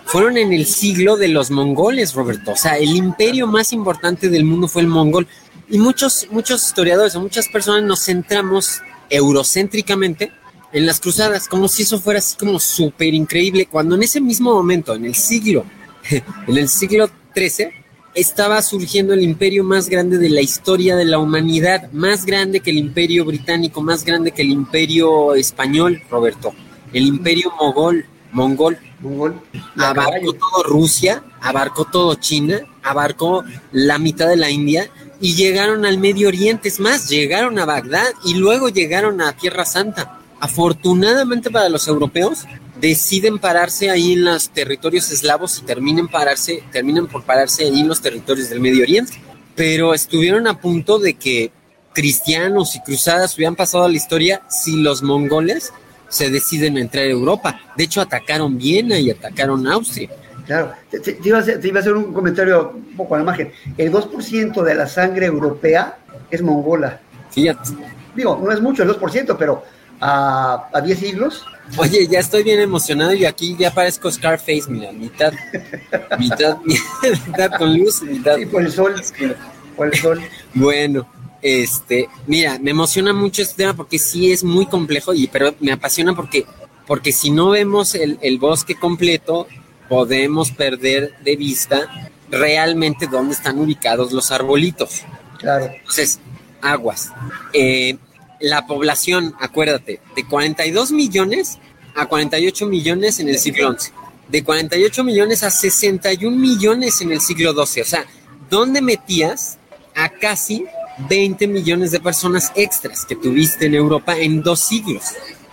fueron en el siglo de los mongoles, Roberto. O sea, el imperio más importante del mundo fue el mongol. Y muchos, muchos historiadores o muchas personas nos centramos eurocéntricamente en las cruzadas, como si eso fuera así como súper increíble, cuando en ese mismo momento, en el siglo, [laughs] en el siglo XIII, estaba surgiendo el imperio más grande de la historia de la humanidad, más grande que el imperio británico, más grande que el imperio español, Roberto, el imperio mogol, mongol, mongol. abarcó todo Rusia, abarcó todo China, abarcó la mitad de la India y llegaron al Medio Oriente, es más, llegaron a Bagdad y luego llegaron a Tierra Santa. Afortunadamente para los europeos, deciden pararse ahí en los territorios eslavos y terminen, pararse, terminan por pararse ahí en los territorios del Medio Oriente. Pero estuvieron a punto de que cristianos y cruzadas hubieran pasado a la historia si los mongoles se deciden a entrar a Europa. De hecho, atacaron Viena y atacaron Austria. Claro, te, iba a hacer, un comentario un poco a la imagen. El 2% de la sangre europea es mongola. Fíjate. Digo, no es mucho el 2%, pero a, a 10 siglos. Oye, ya estoy bien emocionado y aquí ya parezco Scarface, mira, mitad, mitad, [laughs] mitad con luz, mitad. por el sol. Por el sol. [laughs] Bueno, este, mira, me emociona mucho este tema porque sí es muy complejo, y, pero me apasiona porque, porque si no vemos el, el bosque completo, podemos perder de vista realmente dónde están ubicados los arbolitos. Claro. Entonces, aguas. Eh, la población, acuérdate, de 42 millones a 48 millones en el siglo XI, de 48 millones a 61 millones en el siglo XII. O sea, ¿dónde metías a casi 20 millones de personas extras que tuviste en Europa en dos siglos?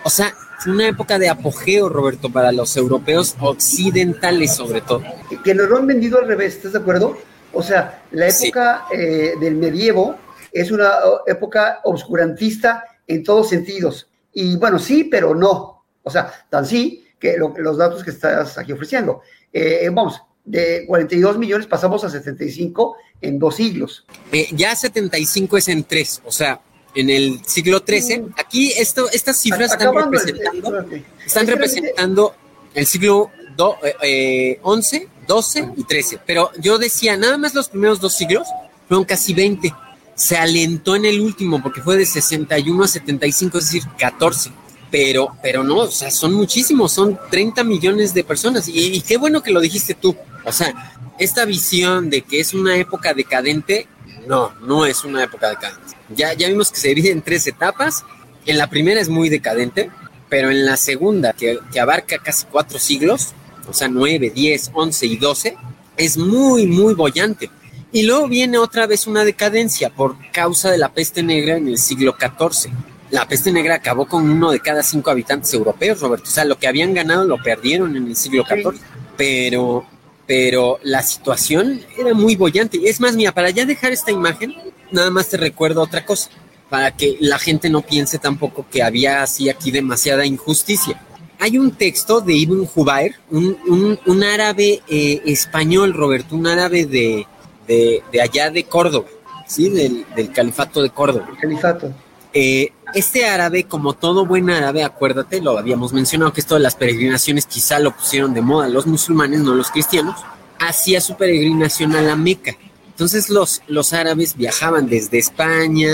O sea, fue una época de apogeo, Roberto, para los europeos occidentales sobre todo. Que nos lo han vendido al revés, ¿estás de acuerdo? O sea, la época eh, del medievo es una época obscurantista en todos sentidos. Y bueno, sí, pero no. O sea, tan sí que los datos que estás aquí ofreciendo. Eh, vamos, de 42 millones pasamos a 75 en dos siglos. Eh, ya 75 es en tres, o sea, en el siglo XIII. Mm. Aquí esto, estas cifras están representando, están representando el siglo XI, 12 eh, y 13. Pero yo decía, nada más los primeros dos siglos fueron casi 20 se alentó en el último porque fue de 61 a 75, es decir, 14. Pero, pero no, o sea, son muchísimos, son 30 millones de personas. Y, qué bueno que lo dijiste tú. O sea, esta visión de que es una época decadente, no, no es una época decadente. Ya, ya vimos que se divide en tres etapas. En la primera es muy decadente, pero en la segunda, que, que abarca casi cuatro siglos, o sea, 9, 10, 11 y 12, es muy, muy bollante. Y luego viene otra vez una decadencia por causa de la peste negra en el siglo XIV. La peste negra acabó con uno de cada cinco habitantes europeos, Roberto. O sea, lo que habían ganado lo perdieron en el siglo XIV. Pero, pero la situación era muy bollante. Es más, mira, para ya dejar esta imagen, nada más te recuerdo otra cosa, para que la gente no piense tampoco que había así aquí demasiada injusticia. Hay un texto de Ibn Jubair, un, árabe eh, español, Roberto, un árabe de, de, allá de Córdoba, ¿sí? Del, califato de Córdoba. califato. Eh, este árabe, como todo buen árabe, acuérdate, lo habíamos mencionado, que esto de las peregrinaciones quizá lo pusieron de moda los musulmanes, no los cristianos, hacía su peregrinación a la Meca. Entonces los, los árabes viajaban desde España,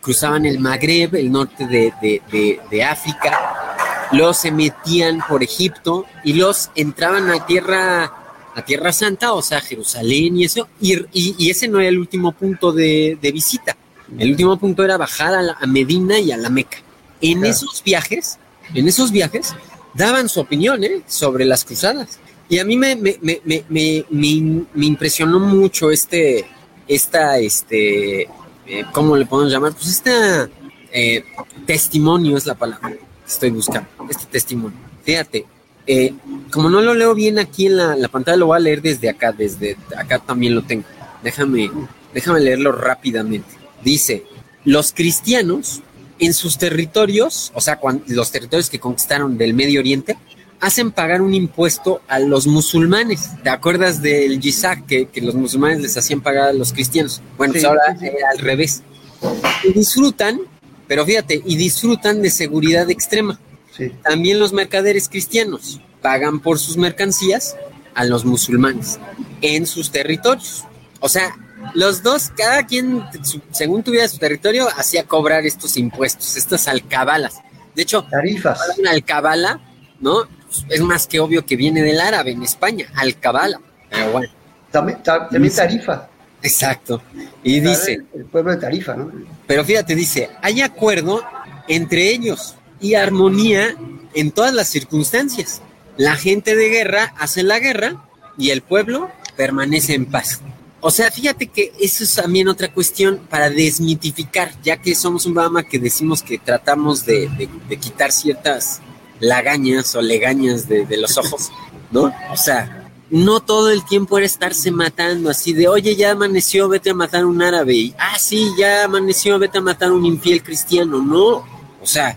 cruzaban el Magreb, el norte de, de, de África, los se metían por Egipto y los entraban a tierra a Tierra Santa, o sea, Jerusalén y eso, y, ese no era el último punto de, visita. El último punto era bajar a, Medina y a la Meca. En esos viajes, en esos viajes, daban su opinión ¿eh? sobre las cruzadas. Y a mí me, me, me, me impresionó mucho este, esta, este, eh, ¿cómo le podemos llamar? Pues este testimonio es la palabra que estoy buscando, este testimonio. Fíjate, eh, como no lo leo bien aquí en la, pantalla, lo voy a leer desde acá, desde acá también lo tengo. Déjame, déjame leerlo rápidamente. Dice, los cristianos en sus territorios, o sea, los territorios que conquistaron del Medio Oriente, hacen pagar un impuesto a los musulmanes. ¿Te acuerdas del Yisak que, que los musulmanes les hacían pagar a los cristianos? Bueno, pues ahora al revés. Y disfrutan, pero fíjate, y disfrutan de seguridad extrema. También los mercaderes cristianos pagan por sus mercancías a los musulmanes en sus territorios. O sea, los dos, cada quien, según tuviera su territorio, hacía cobrar estos impuestos, estas alcabalas. De hecho, tarifas. Una alcabala, ¿no? Es más que obvio que viene del árabe en España, alcabala. Pero bueno. También, también tarifa. Exacto. Y dice. El pueblo de Tarifa, ¿no? Pero fíjate, dice: hay acuerdo entre ellos y armonía en todas las circunstancias. La gente de guerra hace la guerra y el pueblo permanece en paz. O sea, fíjate que eso es también otra cuestión para desmitificar, ya que somos un programa que decimos que tratamos de, quitar ciertas lagañas o legañas de, los ojos, ¿no? O sea, no todo el tiempo era estarse matando así de, oye, ya amaneció, vete a matar un árabe, ah, sí, ya amaneció, vete a matar un infiel cristiano, no. O sea,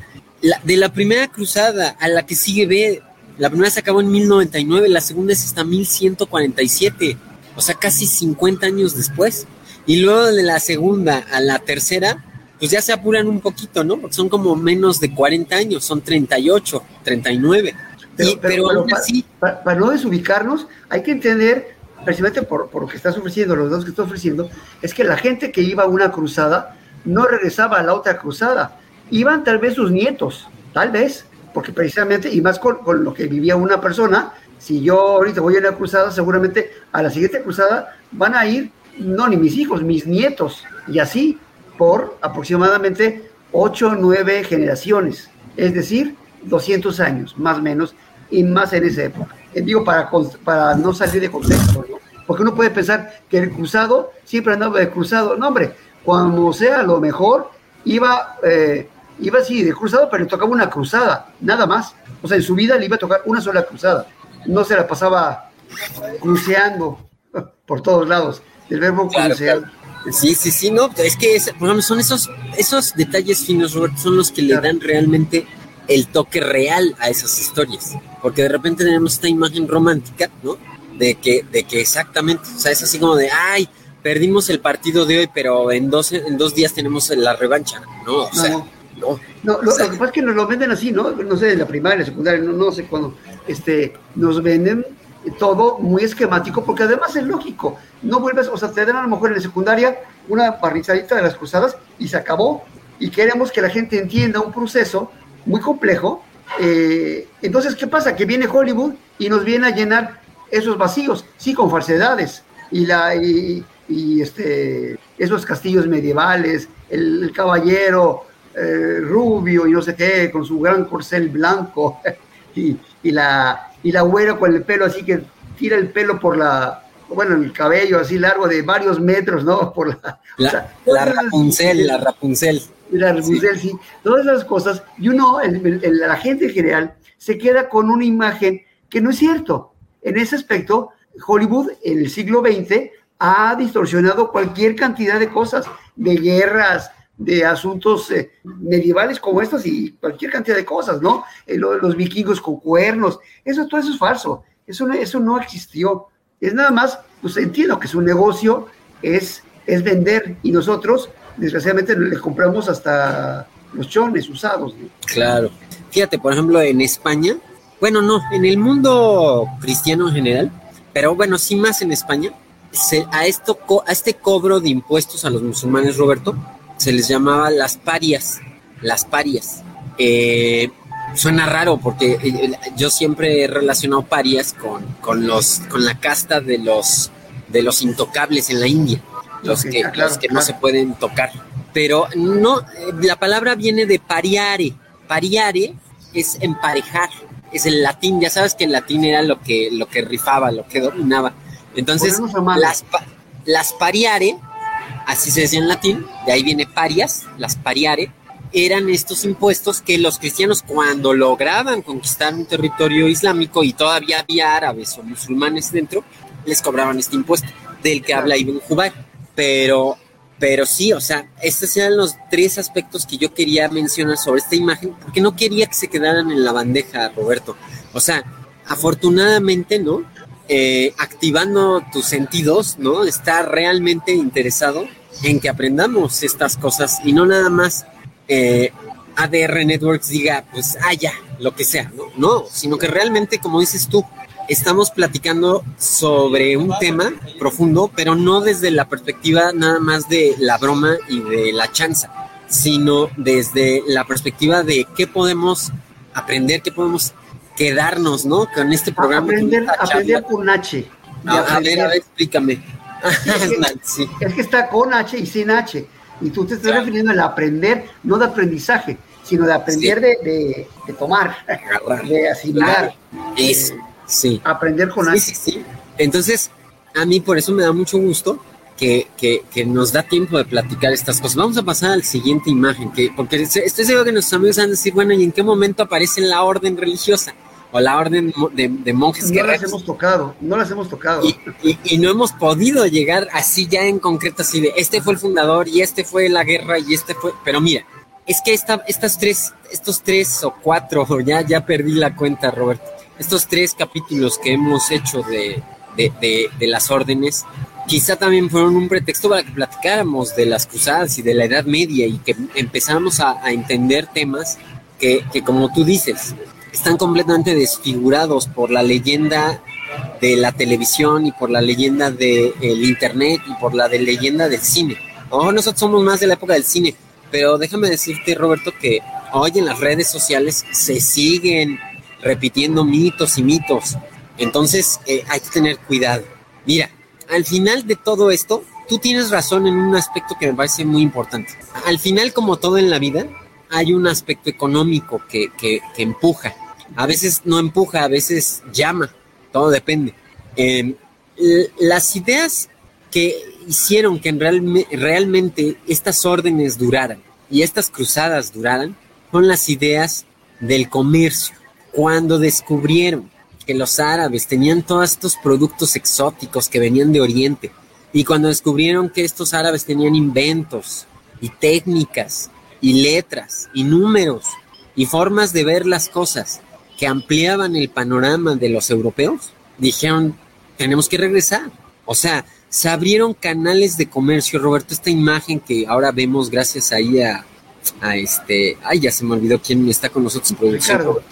de la primera cruzada a la que sigue ve La primera se acabó en 1099, la segunda es hasta 1147, o sea, casi 50 años después. Y luego de la segunda a la tercera, pues ya se apuran un poquito, ¿no? Porque son como menos de 40 años, son 38, 39. Pero, pero, aún así, para, no desubicarnos, hay que entender, precisamente por, por, lo que estás ofreciendo, los dos que estás ofreciendo, es que la gente que iba a una cruzada no regresaba a la otra cruzada. Iban tal vez sus nietos, tal vez, porque precisamente, y más con, con lo que vivía una persona, si yo ahorita voy a una cruzada, seguramente a la siguiente cruzada van a ir, no ni mis hijos, mis nietos, y así por aproximadamente 8 o 9 generaciones, es decir, 200 años, más o menos, y más en esa época. Eh, digo, para, para no salir de contexto, ¿no? Porque uno puede pensar que el cruzado siempre andaba de cruzado. No, hombre, cuando sea lo mejor, iba, eh, iba así de cruzado, pero le tocaba una cruzada, nada más. O sea, en su vida le iba a tocar una sola cruzada. No se la pasaba cruceando [laughs] por todos lados. El verbo crucear. Sí, sí, sí, no, es que son esos, esos detalles finos, Robert, son los que le dan realmente el toque real a esas historias. Porque de repente tenemos esta imagen romántica, ¿no? De que, de que exactamente, o sea, es así como de, ay, perdimos el partido de hoy, pero en dos, en dos días tenemos la revancha, ¿no? O sea, no. No. lo, que pasa es que nos lo venden así, ¿no? No sé, en la primaria, en la secundaria, no, no sé cuándo, este, nos venden todo muy esquemático, porque además es lógico. No vuelves, o sea, te dan a lo mejor en la secundaria una barrizadita de las cruzadas y se acabó. Y queremos que la gente entienda un proceso muy complejo. Eh, entonces, ¿qué pasa? Que viene Hollywood y nos viene a llenar esos vacíos, sí, con falsedades. Y, la, y, este, esos castillos medievales, el, caballero eh, rubio y no sé qué, con su gran corcel blanco, [laughs] y, y, la, y la güera con el pelo así que tira el pelo por la, bueno, el cabello así largo de varios metros, ¿no? [laughs] Por la, la, Rapunzel, la Rapunzel. La Rapunzel, sí. Todas esas cosas. Y uno, la gente en general, se queda con una imagen que no es cierto. En ese aspecto, Hollywood en el siglo XX ha distorsionado cualquier cantidad de cosas, de guerras, de asuntos eh, medievales como estos y cualquier cantidad de cosas, ¿no? Eh, los vikingos con cuernos, eso todo eso es falso, eso, eso no existió. Es nada más, pues entiendo que su negocio es, es vender y nosotros, desgraciadamente, le compramos hasta los chones usados. Claro. Fíjate, por ejemplo, en España, bueno, no, en el mundo cristiano en general, pero bueno, sí más en España, a, esto, a este cobro de impuestos a los musulmanes, Roberto, se les llamaba las parias, las parias. Eh, suena raro porque eh, eh, yo siempre he relacionado parias con, con, los, con la casta de los, de los intocables en la India, los que, los que no se pueden tocar. Pero no, la palabra viene de pariare. Pariare es emparejar, es el latín, ya sabes que el latín era lo que, lo que rifaba, lo que dominaba. Entonces, las, las pariare, así se decía en latín, de ahí viene parias, las pariare, eran estos impuestos que los cristianos cuando lograban conquistar un territorio islámico y todavía había árabes o musulmanes dentro, les cobraban este impuesto del que habla Ibn Jubayr. Pero, pero sí, o sea, estos eran los tres aspectos que yo quería mencionar sobre esta imagen, porque no quería que se quedaran en la bandeja, Roberto. O sea, afortunadamente, ¿no? Eh, activando tus sentidos, ¿no? Está realmente interesado en que aprendamos estas cosas y no nada más eh, ADR Networks diga, pues, ah, lo que sea, ¿no? No, sino que realmente, como dices tú, estamos platicando sobre un tema profundo, pero no desde la perspectiva nada más de la broma y de la chanza, sino desde la perspectiva de qué podemos aprender, qué podemos quedarnos, ¿no? Con este programa. Aprender, aprender con H. A, ver, a ver, explícame. es [laughs] que está con H y sin H. Y tú te estás refiriendo al aprender, no de aprendizaje, sino de aprender de, tomar, de asimilar. Es, sí. Aprender con sí, sí, sí. Entonces, a mí por eso me da mucho gusto que, que, nos da tiempo de platicar estas cosas. Vamos a pasar a la siguiente imagen, que, porque estoy seguro que nuestros amigos van a decir, bueno, ¿y en qué momento aparece la orden religiosa? O la orden de, monjes no las hemos tocado, no las hemos tocado. Y, no hemos podido llegar así ya en concreto, así de este fue el fundador y este fue la guerra y este fue. Pero mira, es que esta, estas tres, estos tres o cuatro, [laughs] ya, ya perdí la cuenta, Roberto. estos tres capítulos que hemos hecho de, de, las órdenes, quizá también fueron un pretexto para que platicáramos de las cruzadas y de la Edad Media y que empezáramos a, entender temas que, que, como tú dices, están completamente desfigurados por la leyenda de la televisión y por la leyenda del internet y por la de leyenda del cine. A nosotros somos más de la época del cine, pero déjame decirte, Roberto, que hoy en las redes sociales se siguen repitiendo mitos y mitos. Entonces eh, hay que tener cuidado. Mira, al final de todo esto, tú tienes razón en un aspecto que me parece muy importante. Al final, como todo en la vida, hay un aspecto económico que, que, empuja. A veces no empuja, a veces llama, todo depende. Em, las ideas que hicieron que en realmente estas órdenes duraran y estas cruzadas duraran son las ideas del comercio. Cuando descubrieron que los árabes tenían todos estos productos exóticos que venían de Oriente y cuando descubrieron que estos árabes tenían inventos y técnicas y letras y números y formas de ver las cosas que ampliaban el panorama de los europeos, dijeron, tenemos que regresar. O sea, se abrieron canales de comercio, Roberto, esta imagen que ahora vemos gracias ahí a, a este, ay, ya se me olvidó quién está con nosotros en producción. Ricardo.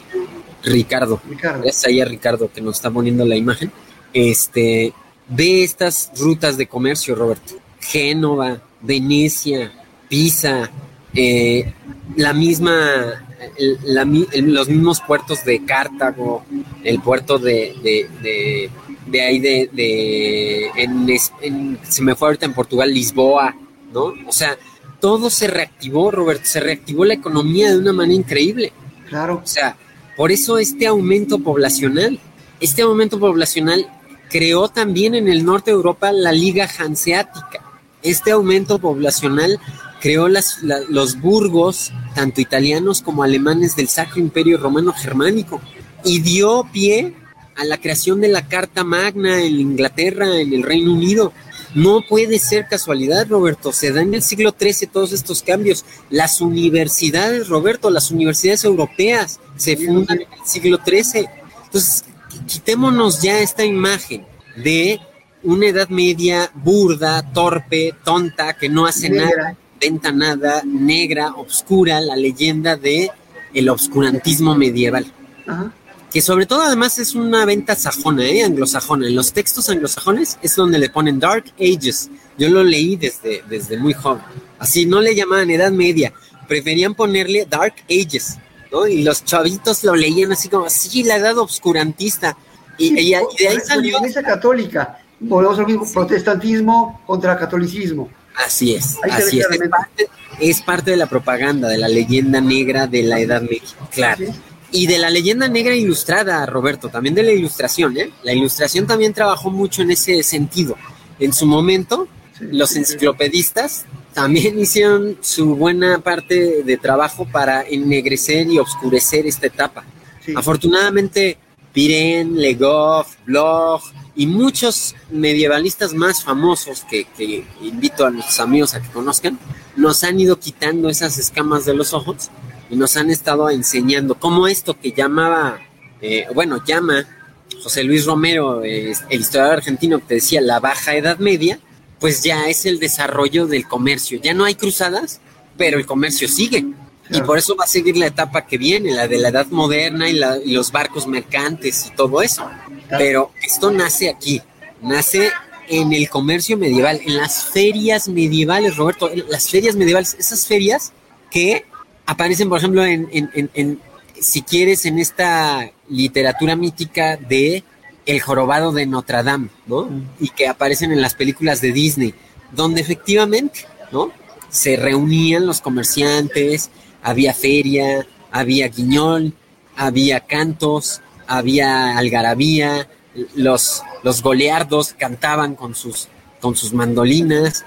Ricardo. Ricardo. Gracias ahí a Ricardo que nos está poniendo la imagen. Este, ve estas rutas de comercio, Roberto. Génova, Venecia, Pisa, eh, la misma, los mismos puertos de Cartago, el puerto de de ahí de, de en, se me fue ahorita en Portugal, Lisboa, ¿no? O sea, todo se reactivó, Roberto, se reactivó la economía de una manera increíble. Claro. O sea, por eso este aumento poblacional, este aumento poblacional creó también en el norte de Europa la Liga Hanseática. Este aumento poblacional creó las, los burgos, tanto italianos como alemanes del Sacro Imperio Romano Germánico, y dio pie a la creación de la Carta Magna en Inglaterra, en el Reino Unido. No puede ser casualidad, Roberto. Se da en el siglo XIII todos estos cambios. Las universidades, Roberto, las universidades europeas se fundan en el siglo XIII. Entonces, quitémonos ya esta imagen de una edad media burda, torpe, tonta, que no hace nada, venta nada, negra, oscura, la leyenda de el obscurantismo medieval. Ajá que sobre todo además es una venta sajona, ¿eh? anglosajona. En los textos anglosajones es donde le ponen Dark Ages. Yo lo leí desde, desde muy joven. Así no le llamaban Edad Media, preferían ponerle Dark Ages, ¿no? Y los chavitos lo leían así como, sí, la edad obscurantista. Y, de ahí salió... La iglesia católica, volvemos al mismo, protestantismo contra catolicismo. Así es, así es. Es parte, de la propaganda, de la leyenda negra de la Edad Media, claro. Y de la leyenda negra ilustrada, Roberto, también de la ilustración, ¿eh? La ilustración también trabajó mucho en ese sentido. En su momento, los enciclopedistas también hicieron su buena parte de trabajo para ennegrecer y obscurecer esta etapa. Afortunadamente, Piren, Legoff, Bloch y muchos medievalistas más famosos que, que invito a nuestros amigos a que conozcan, nos han ido quitando esas escamas de los ojos y nos han estado enseñando cómo esto que llamaba, eh, bueno, llama José Luis Romero, el historiador argentino que te decía la baja edad media, pues ya es el desarrollo del comercio. Ya no hay cruzadas, pero el comercio sigue. Y por eso va a seguir la etapa que viene, la de la edad moderna y, los barcos mercantes y todo eso. Pero esto nace aquí, nace en el comercio medieval, en las ferias medievales, Roberto, las ferias medievales, esas ferias que aparecen, por ejemplo, en, si quieres, en esta literatura mítica de El jorobado de Notre Dame, ¿no? Mm. Y que aparecen en las películas de Disney, donde efectivamente, ¿no? Se reunían los comerciantes, había feria, había guiñol, había cantos, había algarabía, los, los goleardos cantaban con sus, con sus mandolinas.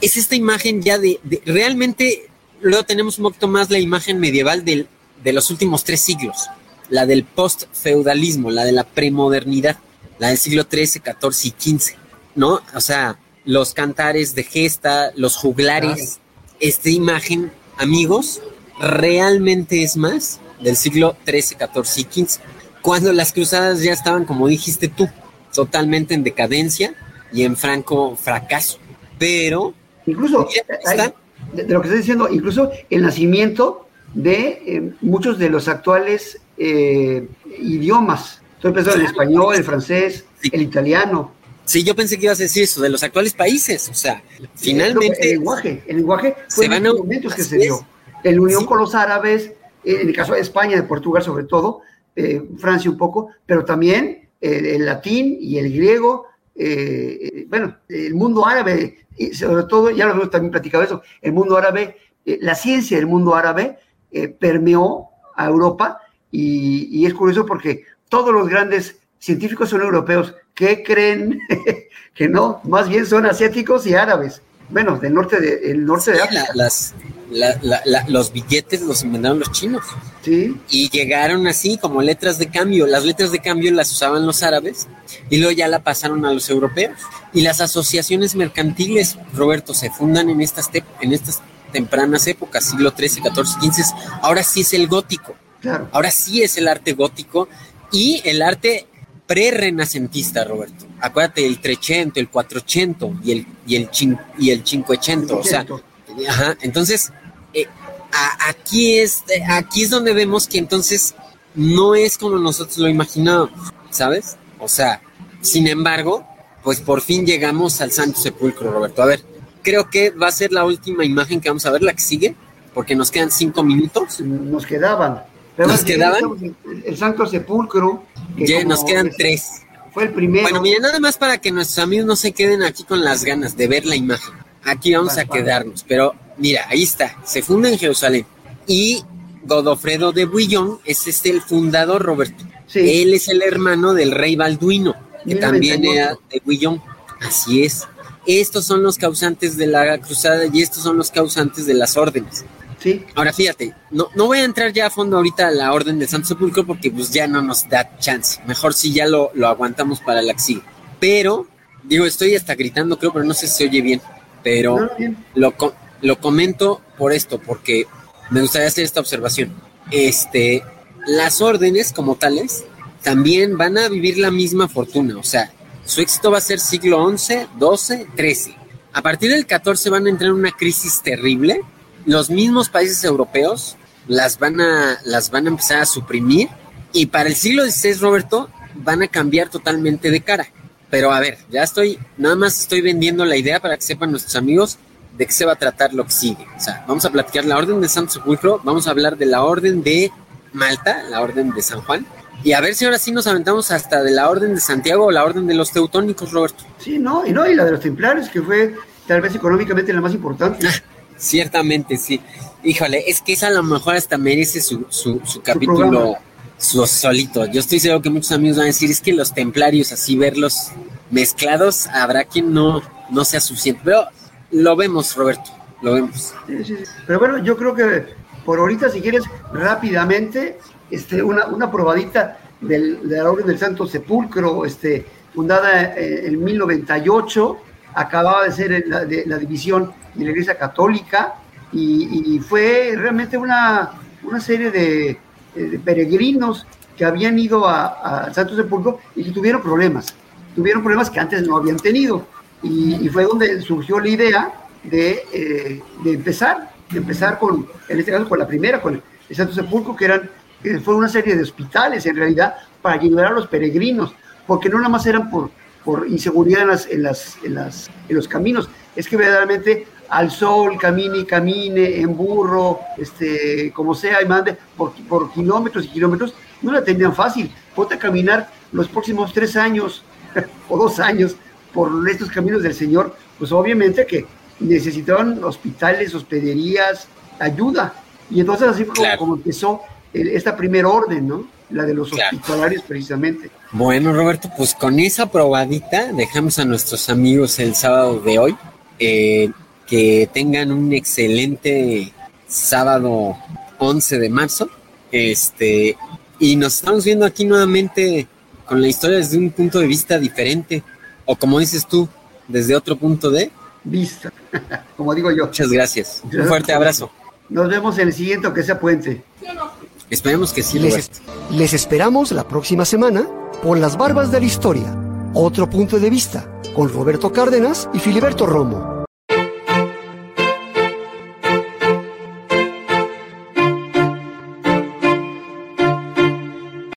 Es esta imagen ya de, de realmente luego tenemos un poquito más la imagen medieval de los últimos tres siglos, la del post-feudalismo, la de la premodernidad, la del siglo XIII, XIV y XV, ¿no? O sea, los cantares de gesta, los juglares, esta imagen, amigos, realmente es más del siglo XIII, XIV y XV. cuando las cruzadas ya estaban, como dijiste tú, totalmente en decadencia y en franco fracaso. Pero... Incluso, de, lo que estoy diciendo, incluso el nacimiento de eh, muchos de los actuales eh, idiomas. Estoy pensando en el español, el francés, el italiano. Sí, yo pensé que ibas a decir eso, de los actuales países. O sea, finalmente. El lenguaje, el lenguaje fue en los momentos que se dio. La unión con los árabes, en el caso de España, de Portugal sobre todo, eh, Francia un poco, pero también el latín y el griego, bueno, el mundo árabe, y sobre todo, ya lo hemos también platicado eso, el mundo árabe, la ciencia del mundo árabe eh, permeó a Europa y, es curioso porque todos los grandes científicos son europeos. ¿Qué creen [laughs] que no? Más bien son asiáticos y árabes. Bueno, del norte de, el norte de las, los billetes los inventaron los chinos. Sí. Y llegaron así como letras de cambio. Las letras de cambio las usaban los árabes y luego ya la pasaron a los europeos. Y las asociaciones mercantiles, Roberto, se fundan en estas, en estas tempranas épocas, siglo XIII, XIV, XV, ahora sí es el gótico. Ahora sí es el arte gótico y el arte pre-renacentista, Roberto. Acuérdate, el trecento, el cuatrocento y el, y el, y el cinquecento. O sea, ajá, entonces, eh, aquí, es, aquí es donde vemos que entonces no es como nosotros lo imaginábamos, ¿sabes? O sea, sin embargo, pues por fin llegamos al Santo Sepulcro, Roberto. A ver, creo que va a ser la última imagen que vamos a ver, la que sigue, porque nos quedan cinco minutos. Nos quedaban. Nos quedaban. El, Santo Sepulcro. ya nos quedan tres. Fue el primero. Bueno, mira, nada más para que nuestros amigos no se queden aquí con las ganas de ver la imagen. Aquí vamos a quedarnos, pero mira, ahí está, se funda en Jerusalén. Y Godofredo de Bouillon es este el fundador, Roberto. Él es el hermano del rey Balduino, que también era de Bouillon. Así es estos son los causantes de la cruzada y estos son los causantes de las órdenes. Sí. Ahora fíjate, no, no voy a entrar ya a fondo ahorita a la orden del Santo Sepulcro porque pues ya no nos da chance. Mejor si ya lo, lo aguantamos para la que sigue. Pero, digo, estoy hasta gritando, creo, pero no sé si se oye bien. Pero Lo, lo comento por esto, porque me gustaría hacer esta observación. Este, las órdenes como tales también van a vivir la misma fortuna. O sea, su éxito va a ser siglo XI, XII, XIII. A partir del XIV van a entrar en una crisis terrible. Los mismos países europeos las van a, las van a empezar a suprimir. Y para el siglo XVI, Roberto, van a cambiar totalmente de cara. Pero a ver, ya estoy, nada más estoy vendiendo la idea para que sepan nuestros amigos de qué se va a tratar lo que sigue. O sea, vamos a platicar la orden de Santo Sepulcro, vamos a hablar de la orden de Malta, la orden de San Juan, y a ver si ahora sí nos aventamos hasta de la Orden de Santiago o la Orden de los Teutónicos, Roberto. Sí, no, y no, y la de los Templarios, que fue tal vez económicamente la más importante. Ciertamente, sí. Híjole, es que esa a lo mejor hasta merece su, su, capítulo su solito. Yo estoy seguro que muchos amigos van a decir, es que los templarios, así verlos mezclados, habrá quien no, no sea suficiente. Pero lo vemos, Roberto, lo vemos. Sí, sí, Pero bueno, yo creo que por ahorita, si quieres, rápidamente, este, una, una probadita del, de la Orden del Santo Sepulcro, este, fundada eh, en 1098, acababa de ser la, división de la Iglesia Católica y, fue realmente una, una serie de, peregrinos que habían ido al Santo Sepulcro y que tuvieron problemas, tuvieron problemas que antes no habían tenido. Y, fue donde surgió la idea de, eh, de empezar, de empezar con, en este caso con la primera, con el Santo Sepulcro, que eran fue una serie de hospitales en realidad para ayudar a los peregrinos, porque no nada más eran por, por inseguridad en, las, en, las, en, las, en los caminos, es que verdaderamente al sol, camine y camine, en burro, este, como sea, y mande por, por kilómetros y kilómetros, no la tenían fácil. Ponte a caminar los próximos tres años [laughs] o dos años por estos caminos del Señor, pues obviamente que necesitaban hospitales, hospederías, ayuda. Y entonces así fue como empezó esta primera orden, ¿no? La de los hospitalarios precisamente. Bueno, Roberto, pues con esa probadita dejamos a nuestros amigos el sábado de hoy. Eh, que tengan un excelente sábado 11 de marzo. Este, y nos estamos viendo aquí nuevamente con la historia desde un punto de vista diferente. O como dices tú, desde otro punto de vista, [laughs] como digo yo. Muchas gracias. Un fuerte abrazo. Nos vemos en el siguiente, que sea puente. Esperemos que sí. Les, les esperamos la próxima semana por las barbas de la historia. Otro punto de vista con Roberto Cárdenas y Filiberto Romo.